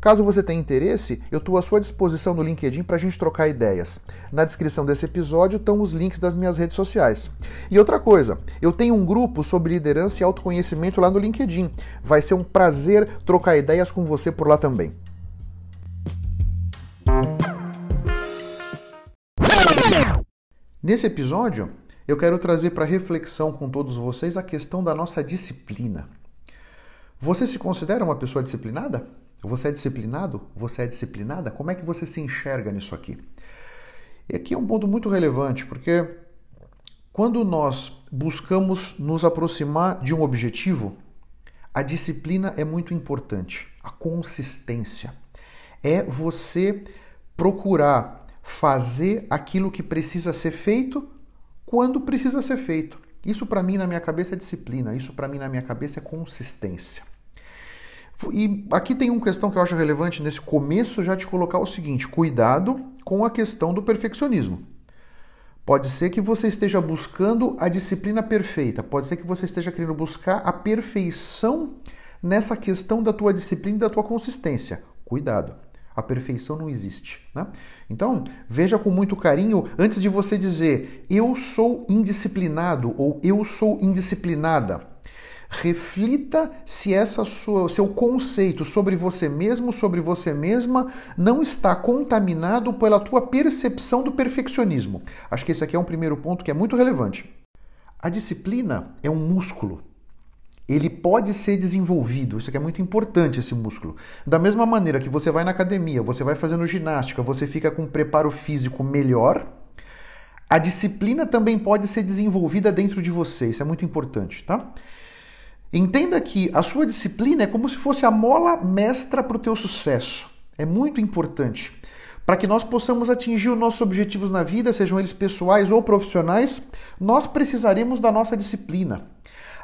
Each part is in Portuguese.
Caso você tenha interesse, eu estou à sua disposição no LinkedIn para a gente trocar ideias. Na descrição desse episódio estão os links das minhas redes sociais. E outra coisa, eu tenho um grupo sobre liderança e autoconhecimento lá no LinkedIn. Vai ser um prazer trocar ideias com você por lá também. Nesse episódio, eu quero trazer para reflexão com todos vocês a questão da nossa disciplina. Você se considera uma pessoa disciplinada? Você é disciplinado? Você é disciplinada? Como é que você se enxerga nisso aqui? E aqui é um ponto muito relevante, porque quando nós buscamos nos aproximar de um objetivo, a disciplina é muito importante, a consistência. É você procurar fazer aquilo que precisa ser feito quando precisa ser feito. Isso para mim na minha cabeça é disciplina, isso para mim na minha cabeça é consistência. E aqui tem uma questão que eu acho relevante nesse começo já de colocar o seguinte: cuidado com a questão do perfeccionismo. Pode ser que você esteja buscando a disciplina perfeita, pode ser que você esteja querendo buscar a perfeição nessa questão da tua disciplina e da tua consistência. Cuidado, a perfeição não existe. Né? Então, veja com muito carinho antes de você dizer eu sou indisciplinado ou eu sou indisciplinada. Reflita se essa sua, seu conceito sobre você mesmo, sobre você mesma, não está contaminado pela tua percepção do perfeccionismo. Acho que esse aqui é um primeiro ponto que é muito relevante. A disciplina é um músculo. Ele pode ser desenvolvido, isso aqui é muito importante, esse músculo. Da mesma maneira que você vai na academia, você vai fazendo ginástica, você fica com um preparo físico melhor, a disciplina também pode ser desenvolvida dentro de você, isso é muito importante, tá? Entenda que a sua disciplina é como se fosse a mola mestra para o teu sucesso. É muito importante. Para que nós possamos atingir os nossos objetivos na vida, sejam eles pessoais ou profissionais, nós precisaremos da nossa disciplina.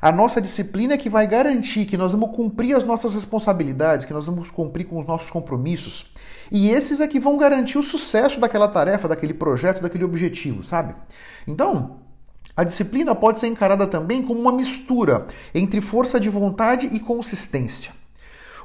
A nossa disciplina é que vai garantir que nós vamos cumprir as nossas responsabilidades, que nós vamos cumprir com os nossos compromissos. E esses é que vão garantir o sucesso daquela tarefa, daquele projeto, daquele objetivo, sabe? Então, a disciplina pode ser encarada também como uma mistura entre força de vontade e consistência.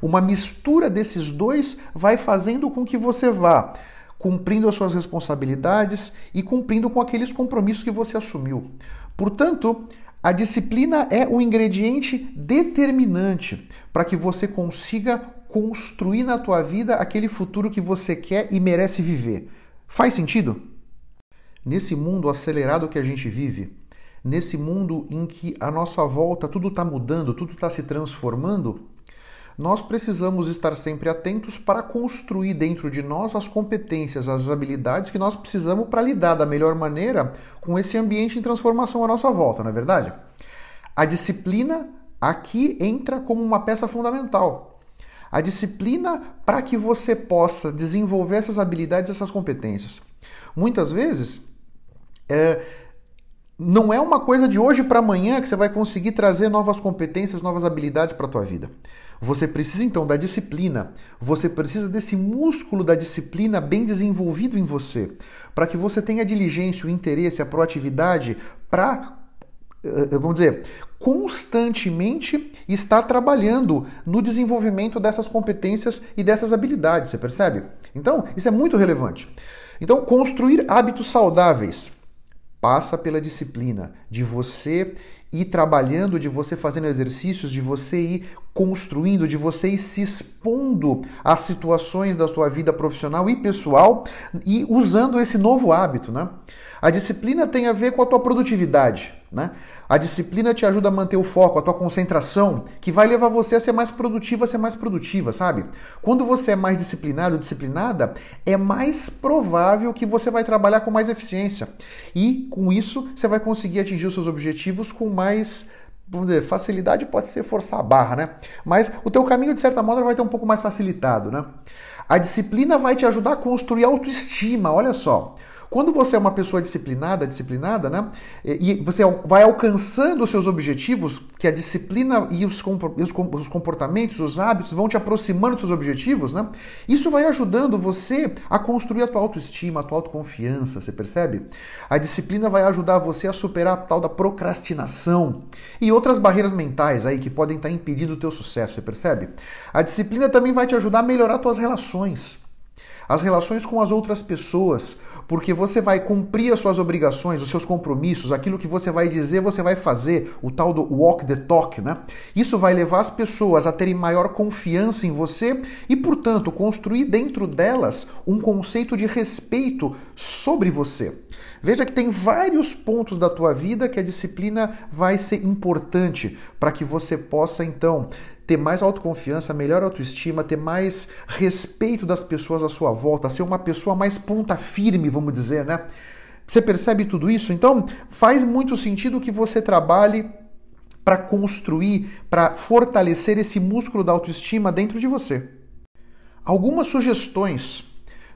Uma mistura desses dois vai fazendo com que você vá cumprindo as suas responsabilidades e cumprindo com aqueles compromissos que você assumiu. Portanto, a disciplina é o ingrediente determinante para que você consiga construir na tua vida aquele futuro que você quer e merece viver. Faz sentido? Nesse mundo acelerado que a gente vive, nesse mundo em que a nossa volta tudo está mudando, tudo está se transformando, nós precisamos estar sempre atentos para construir dentro de nós as competências, as habilidades que nós precisamos para lidar da melhor maneira com esse ambiente em transformação à nossa volta, não é verdade? A disciplina aqui entra como uma peça fundamental. A disciplina para que você possa desenvolver essas habilidades, essas competências. Muitas vezes, é, não é uma coisa de hoje para amanhã que você vai conseguir trazer novas competências, novas habilidades para a tua vida. Você precisa então da disciplina, você precisa desse músculo da disciplina bem desenvolvido em você, para que você tenha a diligência, o interesse, a proatividade para, eh, eh, vamos dizer, constantemente estar trabalhando no desenvolvimento dessas competências e dessas habilidades, você percebe? Então, isso é muito relevante. Então, construir hábitos saudáveis passa pela disciplina de você ir trabalhando, de você fazendo exercícios, de você ir construindo, de você ir se expondo às situações da sua vida profissional e pessoal e usando esse novo hábito, né? A disciplina tem a ver com a tua produtividade, né? A disciplina te ajuda a manter o foco, a tua concentração, que vai levar você a ser mais produtiva, a ser mais produtiva, sabe? Quando você é mais disciplinado, disciplinada, é mais provável que você vai trabalhar com mais eficiência. E com isso, você vai conseguir atingir os seus objetivos com mais vamos dizer, facilidade pode ser forçar a barra, né? Mas o teu caminho, de certa maneira, vai ter um pouco mais facilitado, né? A disciplina vai te ajudar a construir autoestima, olha só. Quando você é uma pessoa disciplinada, disciplinada, né? E você vai alcançando os seus objetivos, que a disciplina e os comportamentos, os hábitos vão te aproximando dos seus objetivos, né? Isso vai ajudando você a construir a tua autoestima, a tua autoconfiança, você percebe? A disciplina vai ajudar você a superar a tal da procrastinação e outras barreiras mentais aí que podem estar impedindo o teu sucesso, você percebe? A disciplina também vai te ajudar a melhorar tuas relações. As relações com as outras pessoas, porque você vai cumprir as suas obrigações, os seus compromissos, aquilo que você vai dizer, você vai fazer, o tal do walk the talk, né? Isso vai levar as pessoas a terem maior confiança em você e, portanto, construir dentro delas um conceito de respeito sobre você. Veja que tem vários pontos da tua vida que a disciplina vai ser importante para que você possa então ter mais autoconfiança, melhor autoestima, ter mais respeito das pessoas à sua volta, ser uma pessoa mais ponta firme, vamos dizer, né? Você percebe tudo isso? Então, faz muito sentido que você trabalhe para construir, para fortalecer esse músculo da autoestima dentro de você. Algumas sugestões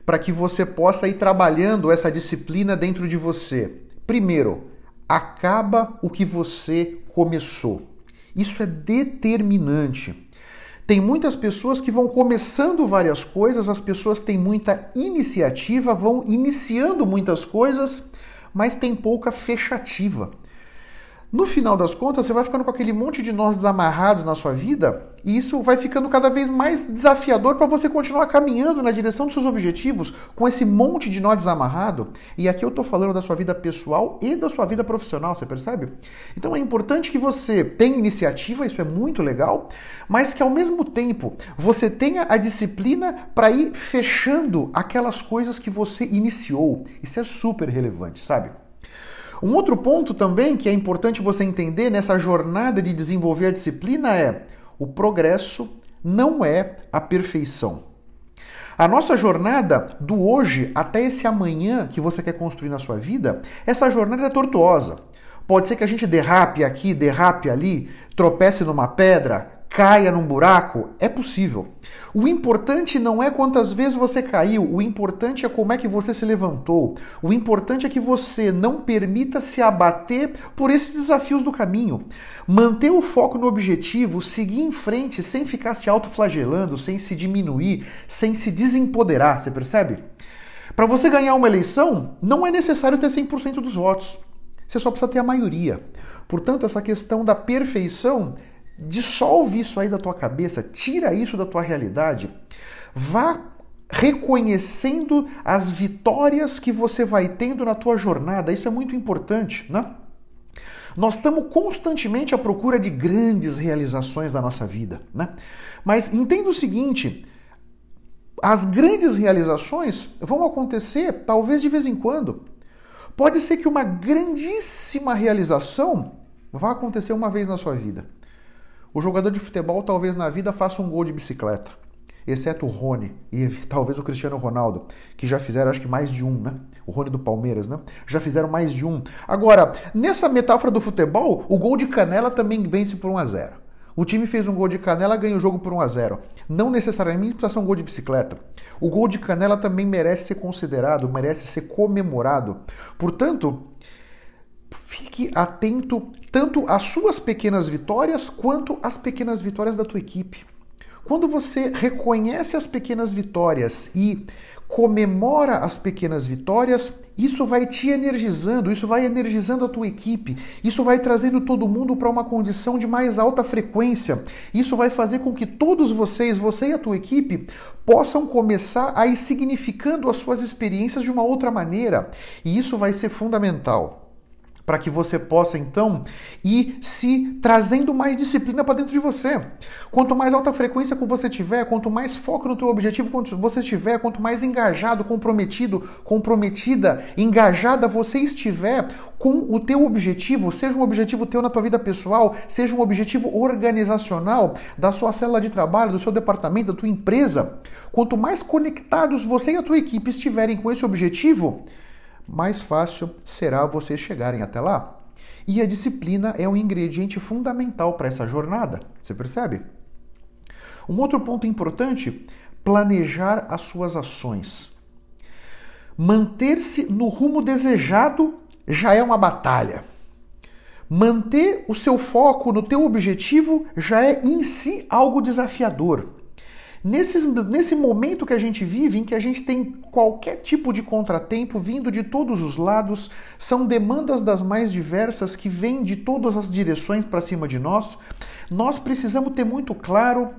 para que você possa ir trabalhando essa disciplina dentro de você. Primeiro, acaba o que você começou. Isso é determinante. Tem muitas pessoas que vão começando várias coisas, as pessoas têm muita iniciativa, vão iniciando muitas coisas, mas tem pouca fechativa. No final das contas, você vai ficando com aquele monte de nós desamarrados na sua vida e isso vai ficando cada vez mais desafiador para você continuar caminhando na direção dos seus objetivos com esse monte de nó desamarrado. E aqui eu estou falando da sua vida pessoal e da sua vida profissional, você percebe? Então é importante que você tenha iniciativa, isso é muito legal, mas que ao mesmo tempo você tenha a disciplina para ir fechando aquelas coisas que você iniciou. Isso é super relevante, sabe? Um outro ponto também que é importante você entender nessa jornada de desenvolver a disciplina é o progresso não é a perfeição. A nossa jornada do hoje até esse amanhã que você quer construir na sua vida, essa jornada é tortuosa. Pode ser que a gente derrape aqui, derrape ali, tropece numa pedra, caia num buraco? É possível. O importante não é quantas vezes você caiu, o importante é como é que você se levantou. O importante é que você não permita se abater por esses desafios do caminho. Manter o foco no objetivo, seguir em frente sem ficar se autoflagelando, sem se diminuir, sem se desempoderar, você percebe? Para você ganhar uma eleição, não é necessário ter 100% dos votos. Você só precisa ter a maioria. Portanto, essa questão da perfeição Dissolve isso aí da tua cabeça, tira isso da tua realidade. Vá reconhecendo as vitórias que você vai tendo na tua jornada. Isso é muito importante, né? Nós estamos constantemente à procura de grandes realizações da nossa vida, né? Mas entenda o seguinte, as grandes realizações vão acontecer talvez de vez em quando. Pode ser que uma grandíssima realização vá acontecer uma vez na sua vida. O jogador de futebol talvez na vida faça um gol de bicicleta, exceto o Rony e talvez o Cristiano Ronaldo, que já fizeram acho que mais de um, né? O Rony do Palmeiras, né? Já fizeram mais de um. Agora, nessa metáfora do futebol, o gol de canela também vence por 1 a 0. O time fez um gol de canela, ganha o jogo por 1 a 0. Não necessariamente precisa ser um gol de bicicleta. O gol de canela também merece ser considerado, merece ser comemorado. Portanto, fique atento tanto às suas pequenas vitórias quanto às pequenas vitórias da tua equipe. Quando você reconhece as pequenas vitórias e comemora as pequenas vitórias, isso vai te energizando, isso vai energizando a tua equipe, isso vai trazendo todo mundo para uma condição de mais alta frequência. Isso vai fazer com que todos vocês, você e a tua equipe, possam começar a ir significando as suas experiências de uma outra maneira. E isso vai ser fundamental para que você possa então ir se trazendo mais disciplina para dentro de você. Quanto mais alta frequência que você tiver, quanto mais foco no teu objetivo quanto você estiver, quanto mais engajado, comprometido, comprometida, engajada você estiver com o teu objetivo, seja um objetivo teu na tua vida pessoal, seja um objetivo organizacional da sua célula de trabalho, do seu departamento, da tua empresa, quanto mais conectados você e a tua equipe estiverem com esse objetivo, mais fácil será vocês chegarem até lá. E a disciplina é um ingrediente fundamental para essa jornada, você percebe? Um outro ponto importante: planejar as suas ações. Manter-se no rumo desejado já é uma batalha. Manter o seu foco no teu objetivo já é em si algo desafiador. Nesse, nesse momento que a gente vive, em que a gente tem qualquer tipo de contratempo vindo de todos os lados, são demandas das mais diversas que vêm de todas as direções para cima de nós, nós precisamos ter muito claro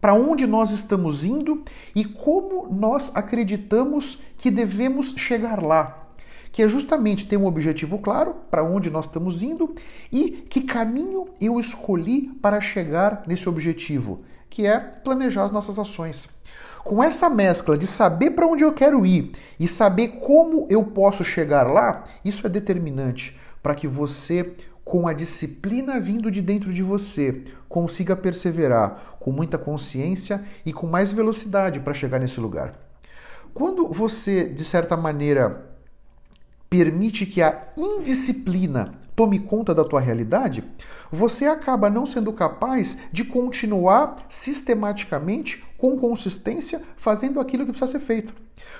para onde nós estamos indo e como nós acreditamos que devemos chegar lá. Que é justamente ter um objetivo claro para onde nós estamos indo e que caminho eu escolhi para chegar nesse objetivo que é planejar as nossas ações. Com essa mescla de saber para onde eu quero ir e saber como eu posso chegar lá, isso é determinante para que você, com a disciplina vindo de dentro de você, consiga perseverar com muita consciência e com mais velocidade para chegar nesse lugar. Quando você, de certa maneira, permite que a indisciplina tome conta da tua realidade, você acaba não sendo capaz de continuar sistematicamente, com consistência, fazendo aquilo que precisa ser feito.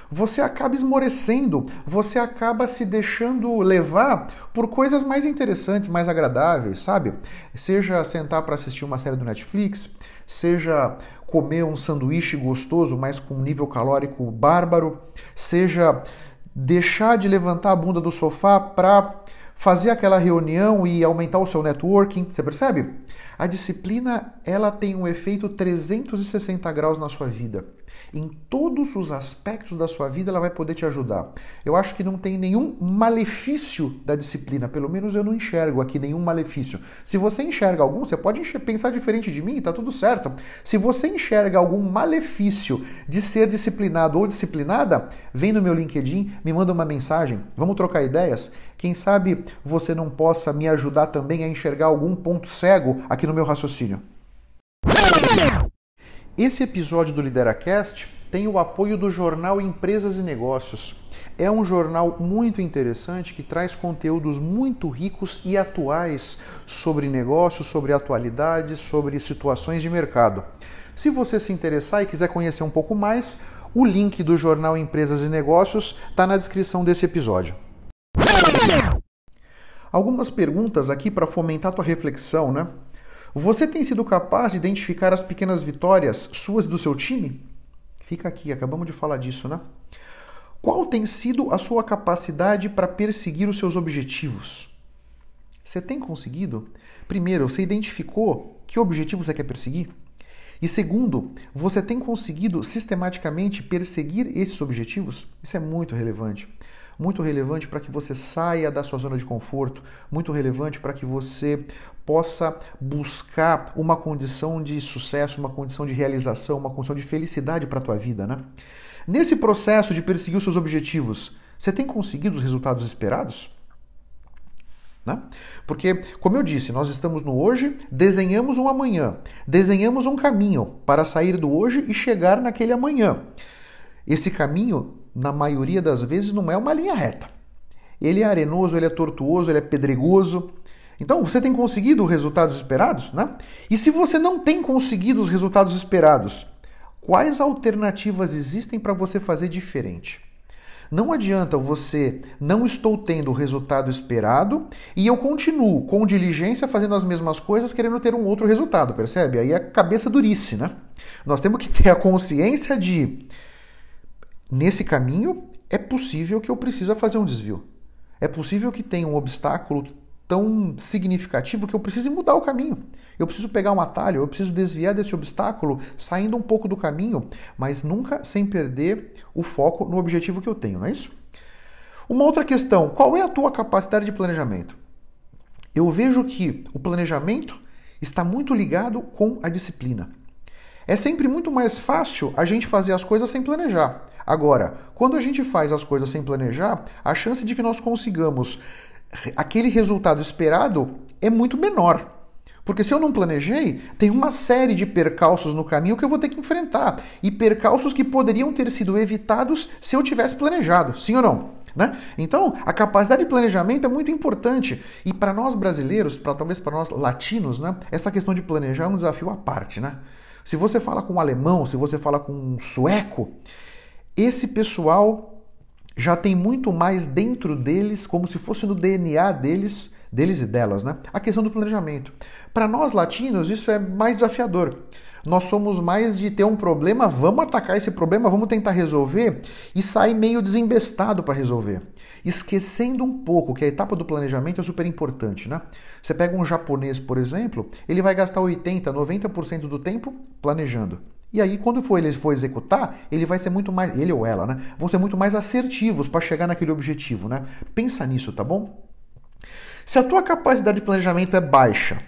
Você acaba esmorecendo, você acaba se deixando levar por coisas mais interessantes, mais agradáveis, sabe? Seja sentar para assistir uma série do Netflix, seja comer um sanduíche gostoso, mas com nível calórico bárbaro, seja deixar de levantar a bunda do sofá para fazer aquela reunião e aumentar o seu networking, você percebe? A disciplina, ela tem um efeito 360 graus na sua vida. Em todos os aspectos da sua vida, ela vai poder te ajudar. Eu acho que não tem nenhum malefício da disciplina, pelo menos eu não enxergo aqui nenhum malefício. Se você enxerga algum, você pode pensar diferente de mim, tá tudo certo. Se você enxerga algum malefício de ser disciplinado ou disciplinada, vem no meu LinkedIn, me manda uma mensagem, vamos trocar ideias. Quem sabe você não possa me ajudar também a enxergar algum ponto cego aqui no meu raciocínio. Esse episódio do Lideracast tem o apoio do jornal Empresas e Negócios. É um jornal muito interessante que traz conteúdos muito ricos e atuais sobre negócios, sobre atualidades, sobre situações de mercado. Se você se interessar e quiser conhecer um pouco mais, o link do jornal Empresas e Negócios está na descrição desse episódio. Algumas perguntas aqui para fomentar tua reflexão, né? Você tem sido capaz de identificar as pequenas vitórias suas e do seu time? Fica aqui, acabamos de falar disso, né? Qual tem sido a sua capacidade para perseguir os seus objetivos? Você tem conseguido? Primeiro, você identificou que objetivo você quer perseguir? E segundo, você tem conseguido sistematicamente perseguir esses objetivos? Isso é muito relevante muito relevante para que você saia da sua zona de conforto, muito relevante para que você possa buscar uma condição de sucesso, uma condição de realização, uma condição de felicidade para a tua vida, né? Nesse processo de perseguir os seus objetivos, você tem conseguido os resultados esperados? Né? Porque, como eu disse, nós estamos no hoje, desenhamos um amanhã, desenhamos um caminho para sair do hoje e chegar naquele amanhã. Esse caminho na maioria das vezes, não é uma linha reta. Ele é arenoso, ele é tortuoso, ele é pedregoso. Então, você tem conseguido os resultados esperados, né? E se você não tem conseguido os resultados esperados, quais alternativas existem para você fazer diferente? Não adianta você não estou tendo o resultado esperado e eu continuo com diligência fazendo as mesmas coisas querendo ter um outro resultado, percebe? Aí é cabeça durice, né? Nós temos que ter a consciência de Nesse caminho, é possível que eu precisa fazer um desvio. É possível que tenha um obstáculo tão significativo que eu precise mudar o caminho. Eu preciso pegar um atalho, eu preciso desviar desse obstáculo, saindo um pouco do caminho, mas nunca sem perder o foco no objetivo que eu tenho, não é isso? Uma outra questão, qual é a tua capacidade de planejamento? eu vejo que o planejamento está muito ligado com a disciplina. É sempre muito mais fácil a gente fazer as coisas sem planejar. Agora, quando a gente faz as coisas sem planejar, a chance de que nós consigamos aquele resultado esperado é muito menor. Porque se eu não planejei, tem uma série de percalços no caminho que eu vou ter que enfrentar. E percalços que poderiam ter sido evitados se eu tivesse planejado. Sim ou não? Né? Então, a capacidade de planejamento é muito importante. E para nós brasileiros, para talvez para nós latinos, né, essa questão de planejar é um desafio à parte. Né? Se você fala com um alemão, se você fala com um sueco, esse pessoal já tem muito mais dentro deles, como se fosse no DNA deles, deles e delas, né? A questão do planejamento. Para nós latinos, isso é mais desafiador. Nós somos mais de ter um problema, vamos atacar esse problema, vamos tentar resolver e sair meio desembestado para resolver. Esquecendo um pouco que a etapa do planejamento é super importante, né? Você pega um japonês, por exemplo, ele vai gastar 80, 90% do tempo planejando. E aí, quando for ele for executar, ele vai ser muito mais, ele ou ela, né? Vão ser muito mais assertivos para chegar naquele objetivo, né? Pensa nisso, tá bom? Se a tua capacidade de planejamento é baixa,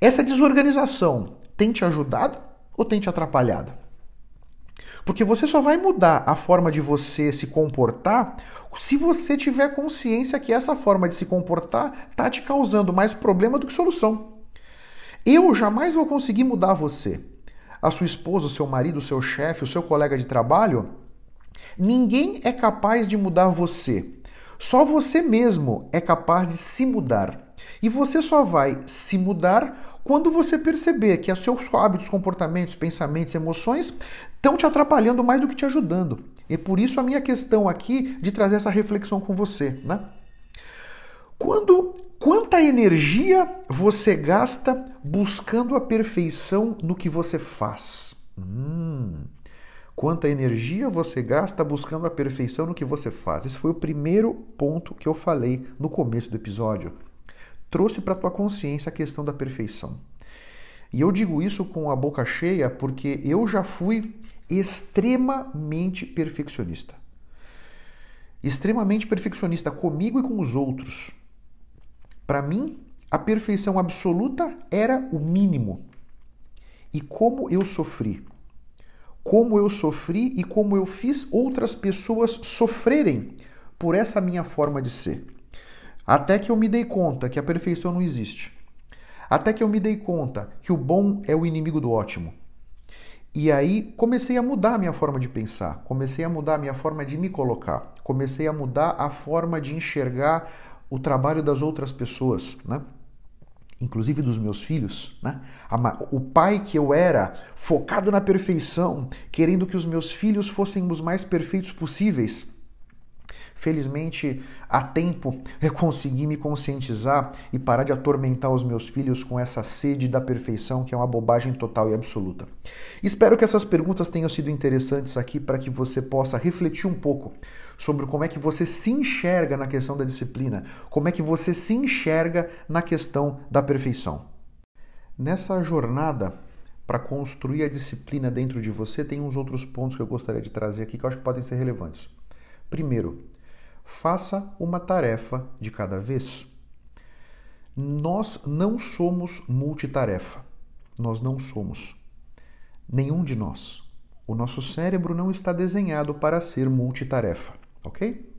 essa desorganização tem te ajudado ou tem te atrapalhado? Porque você só vai mudar a forma de você se comportar se você tiver consciência que essa forma de se comportar está te causando mais problema do que solução. Eu jamais vou conseguir mudar você. A sua esposa, o seu marido, o seu chefe, o seu colega de trabalho. Ninguém é capaz de mudar você. Só você mesmo é capaz de se mudar. E você só vai se mudar quando você perceber que os seus hábitos, comportamentos, pensamentos, emoções estão te atrapalhando mais do que te ajudando. E por isso a minha questão aqui de trazer essa reflexão com você, né? Quando quanta energia você gasta buscando a perfeição no que você faz? Hum, quanta energia você gasta buscando a perfeição no que você faz? Esse foi o primeiro ponto que eu falei no começo do episódio trouxe para tua consciência a questão da perfeição. E eu digo isso com a boca cheia porque eu já fui extremamente perfeccionista. Extremamente perfeccionista comigo e com os outros. Para mim, a perfeição absoluta era o mínimo. E como eu sofri. Como eu sofri e como eu fiz outras pessoas sofrerem por essa minha forma de ser. Até que eu me dei conta que a perfeição não existe. Até que eu me dei conta que o bom é o inimigo do ótimo. E aí comecei a mudar a minha forma de pensar, comecei a mudar a minha forma de me colocar, comecei a mudar a forma de enxergar o trabalho das outras pessoas, né? inclusive dos meus filhos. Né? O pai que eu era, focado na perfeição, querendo que os meus filhos fossem os mais perfeitos possíveis. Felizmente, há tempo eu consegui me conscientizar e parar de atormentar os meus filhos com essa sede da perfeição que é uma bobagem total e absoluta. Espero que essas perguntas tenham sido interessantes aqui para que você possa refletir um pouco sobre como é que você se enxerga na questão da disciplina, como é que você se enxerga na questão da perfeição. Nessa jornada para construir a disciplina dentro de você, tem uns outros pontos que eu gostaria de trazer aqui que eu acho que podem ser relevantes. Primeiro, Faça uma tarefa de cada vez. Nós não somos multitarefa. Nós não somos. Nenhum de nós. O nosso cérebro não está desenhado para ser multitarefa, ok?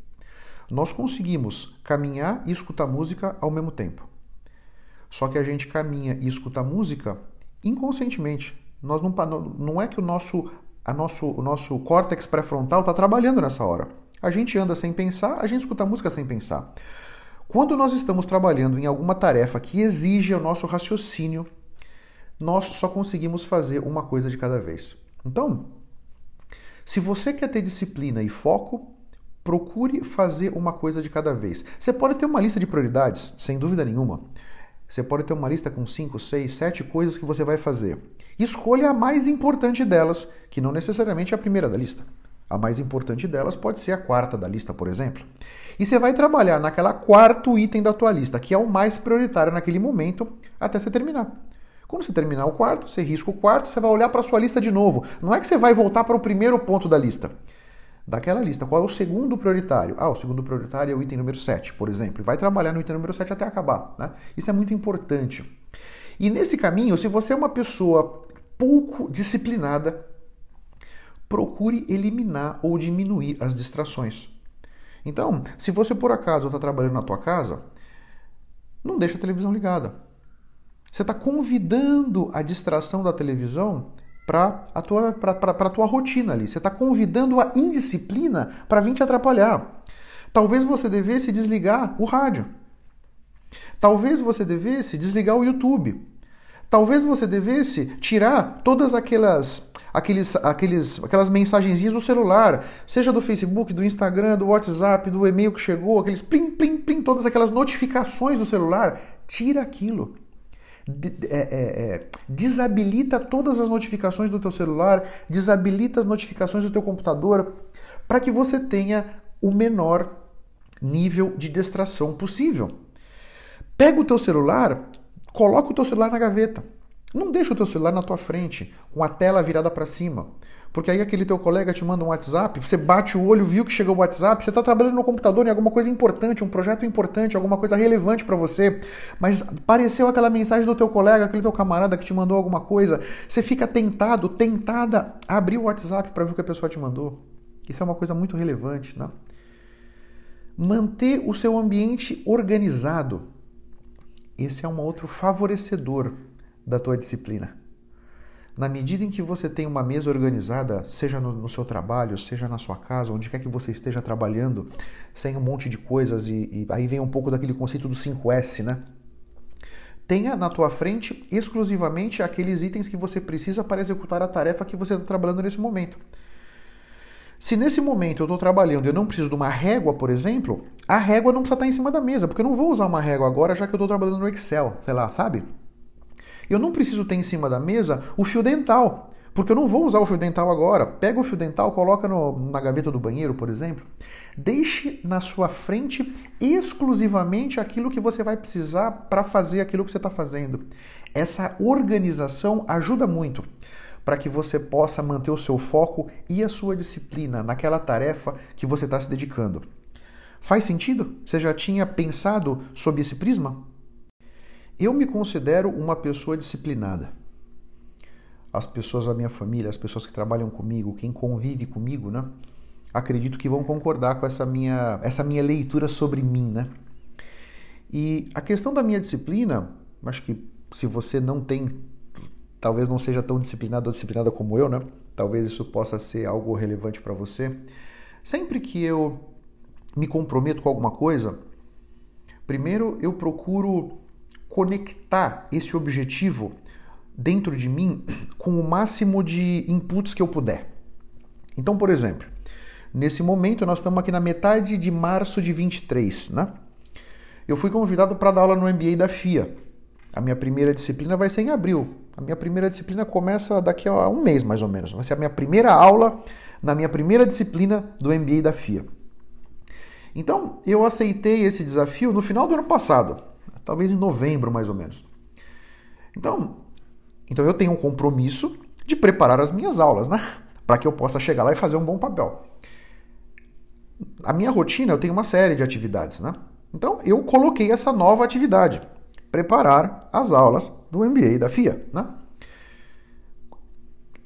Nós conseguimos caminhar e escutar música ao mesmo tempo. Só que a gente caminha e escuta música inconscientemente. Nós não, não é que o nosso, a nosso, o nosso córtex pré-frontal está trabalhando nessa hora. A gente anda sem pensar, a gente escuta música sem pensar. Quando nós estamos trabalhando em alguma tarefa que exige o nosso raciocínio, nós só conseguimos fazer uma coisa de cada vez. Então, se você quer ter disciplina e foco, procure fazer uma coisa de cada vez. Você pode ter uma lista de prioridades, sem dúvida nenhuma. Você pode ter uma lista com 5, 6, 7 coisas que você vai fazer. Escolha a mais importante delas, que não necessariamente é a primeira da lista. A mais importante delas pode ser a quarta da lista, por exemplo. E você vai trabalhar naquela quarto item da tua lista, que é o mais prioritário naquele momento, até você terminar. Quando você terminar o quarto, você risca o quarto, você vai olhar para a sua lista de novo. Não é que você vai voltar para o primeiro ponto da lista. daquela lista. Qual é o segundo prioritário? Ah, o segundo prioritário é o item número 7, por exemplo. Vai trabalhar no item número 7 até acabar. Né? Isso é muito importante. E nesse caminho, se você é uma pessoa pouco disciplinada, procure eliminar ou diminuir as distrações. Então, se você por acaso está trabalhando na tua casa, não deixa a televisão ligada. Você está convidando a distração da televisão para a tua, pra, pra, pra tua rotina ali. Você está convidando a indisciplina para vir te atrapalhar. Talvez você devesse desligar o rádio. Talvez você devesse desligar o YouTube. Talvez você devesse tirar todas aquelas aqueles, aqueles, aquelas mensagenzinhas do celular, seja do Facebook, do Instagram, do WhatsApp, do e-mail que chegou, aqueles plim, plim, plim, todas aquelas notificações do celular, tira aquilo. É, é, é, desabilita todas as notificações do teu celular, desabilita as notificações do teu computador, para que você tenha o menor nível de distração possível. Pega o teu celular, coloca o teu celular na gaveta. Não deixa o teu celular na tua frente, com a tela virada para cima. Porque aí aquele teu colega te manda um WhatsApp, você bate o olho, viu que chegou o WhatsApp, você está trabalhando no computador em alguma coisa importante, um projeto importante, alguma coisa relevante para você, mas apareceu aquela mensagem do teu colega, aquele teu camarada que te mandou alguma coisa, você fica tentado, tentada a abrir o WhatsApp para ver o que a pessoa te mandou. Isso é uma coisa muito relevante, né? Manter o seu ambiente organizado. Esse é um outro favorecedor da tua disciplina. Na medida em que você tem uma mesa organizada, seja no, no, seu trabalho, seja na sua casa, onde quer que você esteja trabalhando, sem um monte de coisas, e, e aí vem um pouco daquele conceito do 5S, né? Tenha na tua frente exclusivamente aqueles itens que você precisa para executar a tarefa que você está trabalhando nesse momento. Se nesse momento eu estou trabalhando e eu não preciso de uma régua, por exemplo, a régua não precisa estar em cima da mesa, porque eu não vou usar uma régua agora já que eu estou trabalhando no Excel, sei lá, sabe? Eu não preciso ter em cima da mesa o fio dental, porque eu não vou usar o fio dental agora. Pega o fio dental, coloca no, na gaveta do banheiro, por exemplo. Deixe na sua frente exclusivamente aquilo que você vai precisar para fazer aquilo que você está fazendo. Essa organização ajuda muito para que você possa manter o seu foco e a sua disciplina naquela tarefa que você está se dedicando. Faz sentido? Você já tinha pensado sobre esse prisma? Eu me considero uma pessoa disciplinada. As pessoas da minha família, as pessoas que trabalham comigo, quem convive comigo, né? Acredito que vão concordar com essa minha, essa minha leitura sobre mim, né? E a questão da minha disciplina, acho que se você não tem, talvez não seja tão disciplinado ou disciplinada como eu, né? Talvez isso possa ser algo relevante para você. Sempre que eu me comprometo com alguma coisa, primeiro eu procuro conectar esse objetivo dentro de mim com o máximo de inputs que eu puder. Então, por exemplo, nesse momento nós estamos aqui na metade de março de 23, né? Eu fui convidado para dar aula no MBA da FIA. A minha primeira disciplina vai ser em abril. A minha primeira disciplina começa daqui a um mês, mais ou menos. Vai ser a minha primeira aula na minha primeira disciplina do MBA da FIA. Então, eu aceitei esse desafio no final do ano passado talvez em novembro mais ou menos. Então, então eu tenho um compromisso de preparar as minhas aulas, né? Para que eu possa chegar lá e fazer um bom papel. A minha rotina, eu tenho uma série de atividades, né? Então, eu coloquei essa nova atividade, preparar as aulas do MBA da FIA, né?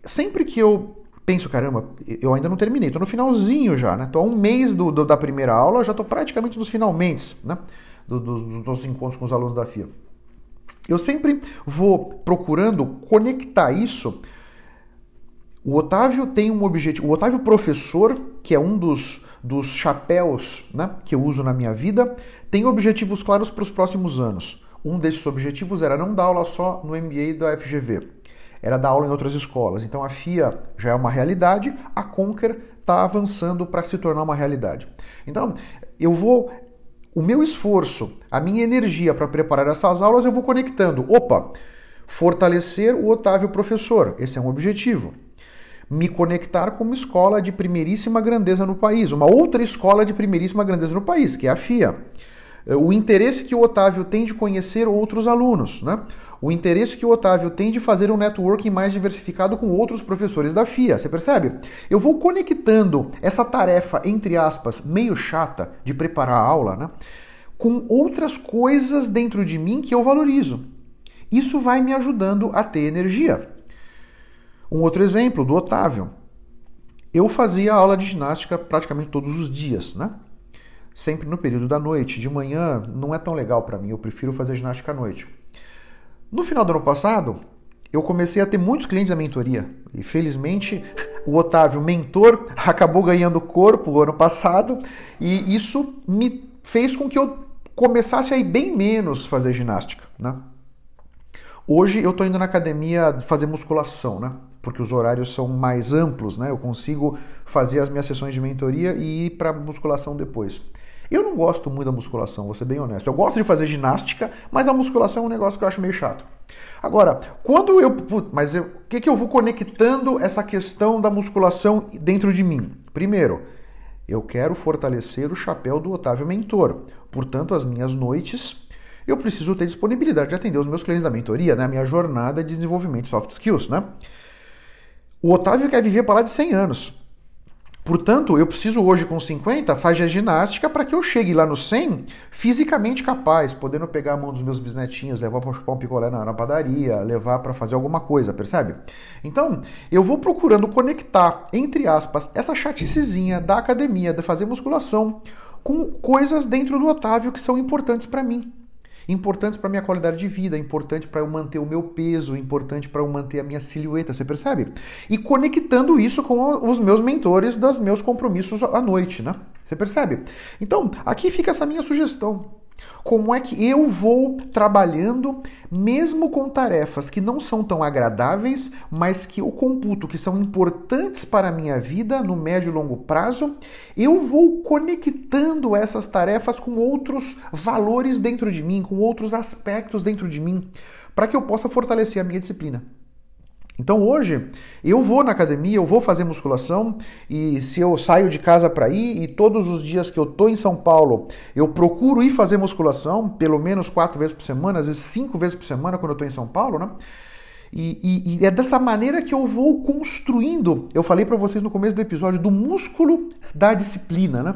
Sempre que eu penso, caramba, eu ainda não terminei, tô no finalzinho já, né? Tô há um mês do, do da primeira aula, já tô praticamente nos finalmente, né? Do, do, dos nossos encontros com os alunos da FIA. Eu sempre vou procurando conectar isso. O Otávio tem um objetivo. O Otávio professor, que é um dos, dos chapéus né, que eu uso na minha vida, tem objetivos claros para os próximos anos. Um desses objetivos era não dar aula só no MBA da FGV, era dar aula em outras escolas. Então a FIA já é uma realidade, a Conquer está avançando para se tornar uma realidade. Então eu vou o meu esforço, a minha energia para preparar essas aulas, eu vou conectando. Opa, fortalecer o Otávio professor, esse é um objetivo. Me conectar com uma escola de primeiríssima grandeza no país, uma outra escola de primeiríssima grandeza no país, que é a FIA. O interesse que o Otávio tem de conhecer outros alunos, né? O interesse que o Otávio tem de fazer um networking mais diversificado com outros professores da FIA. Você percebe? Eu vou conectando essa tarefa, entre aspas, meio chata de preparar a aula, né? Com outras coisas dentro de mim que eu valorizo. Isso vai me ajudando a ter energia. Um outro exemplo do Otávio. Eu fazia aula de ginástica praticamente todos os dias, né? Sempre no período da noite. De manhã não é tão legal para mim, eu prefiro fazer ginástica à noite. No final do ano passado, eu comecei a ter muitos clientes da mentoria. E felizmente, o Otávio, mentor, acabou ganhando corpo o ano passado, e isso me fez com que eu começasse a ir bem menos fazer ginástica, né? Hoje eu estou indo na academia fazer musculação, né? Porque os horários são mais amplos, né? Eu consigo fazer as minhas sessões de mentoria e ir para musculação depois. Eu não gosto muito da musculação, vou ser bem honesto. Eu gosto de fazer ginástica, mas a musculação é um negócio que eu acho meio chato. Agora, quando eu. Mas o que, que eu vou conectando essa questão da musculação dentro de mim? Primeiro, eu quero fortalecer o chapéu do Otávio Mentor. Portanto, as minhas noites, eu preciso ter disponibilidade de atender os meus clientes da mentoria, né? A minha jornada de desenvolvimento de soft skills, né? O Otávio quer viver para lá de 100 anos. Portanto, eu preciso hoje com 50 fazer ginástica para que eu chegue lá no 100 fisicamente capaz, podendo pegar a mão dos meus bisnetinhos, levar para chupar um picolé na, na padaria, levar para fazer alguma coisa, percebe? Então, eu vou procurando conectar, entre aspas, essa chaticezinha da academia, de fazer musculação, com coisas dentro do Otávio que são importantes para mim importantes para minha qualidade de vida, importante para eu manter o meu peso, importante para eu manter a minha silhueta, você percebe? E conectando isso com os meus mentores dos meus compromissos à noite, né? Você percebe? Então, aqui fica essa minha sugestão. Como é que eu vou trabalhando, mesmo com tarefas que não são tão agradáveis, mas que eu computo que são importantes para a minha vida no médio e longo prazo, eu vou conectando essas tarefas com outros valores dentro de mim, com outros aspectos dentro de mim, para que eu possa fortalecer a minha disciplina. Então hoje eu vou na academia, eu vou fazer musculação e se eu saio de casa para ir e todos os dias que eu tô em São Paulo eu procuro ir fazer musculação pelo menos quatro vezes por semana, às vezes cinco vezes por semana quando eu tô em São Paulo, né? E, e, e é dessa maneira que eu vou construindo. Eu falei para vocês no começo do episódio do músculo da disciplina, né?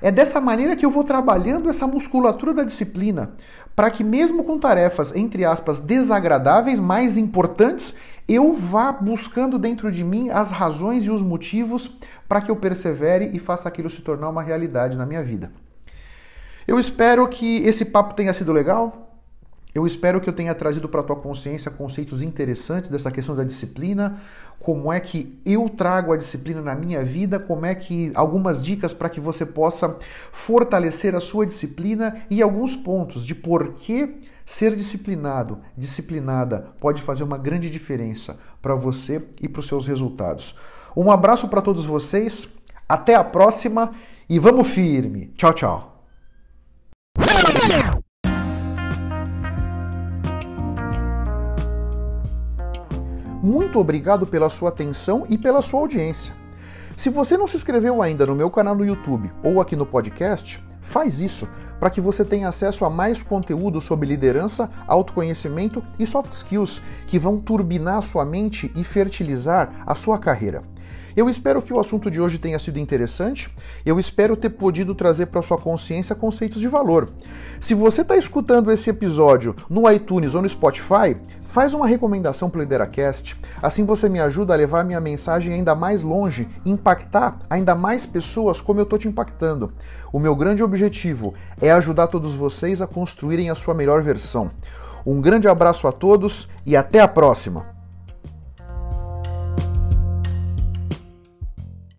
É dessa maneira que eu vou trabalhando essa musculatura da disciplina, para que mesmo com tarefas entre aspas desagradáveis, mais importantes, eu vá buscando dentro de mim as razões e os motivos para que eu persevere e faça aquilo se tornar uma realidade na minha vida. Eu espero que esse papo tenha sido legal. Eu espero que eu tenha trazido para tua consciência conceitos interessantes dessa questão da disciplina, como é que eu trago a disciplina na minha vida, como é que algumas dicas para que você possa fortalecer a sua disciplina e alguns pontos de por que Ser disciplinado, disciplinada, pode fazer uma grande diferença para você e para os seus resultados. Um abraço para todos vocês, até a próxima e vamos firme. Tchau, tchau. Muito obrigado pela sua atenção e pela sua audiência. Se você não se inscreveu ainda no meu canal no YouTube ou aqui no podcast, faz isso para que você tenha acesso a mais conteúdo sobre liderança, autoconhecimento e soft skills que vão turbinar a sua mente e fertilizar a sua carreira. Eu espero que o assunto de hoje tenha sido interessante. Eu espero ter podido trazer para sua consciência conceitos de valor. Se você está escutando esse episódio no iTunes ou no Spotify, faz uma recomendação para o Lideracast. Assim você me ajuda a levar minha mensagem ainda mais longe, impactar ainda mais pessoas como eu estou te impactando. O meu grande objetivo é ajudar todos vocês a construírem a sua melhor versão. Um grande abraço a todos e até a próxima!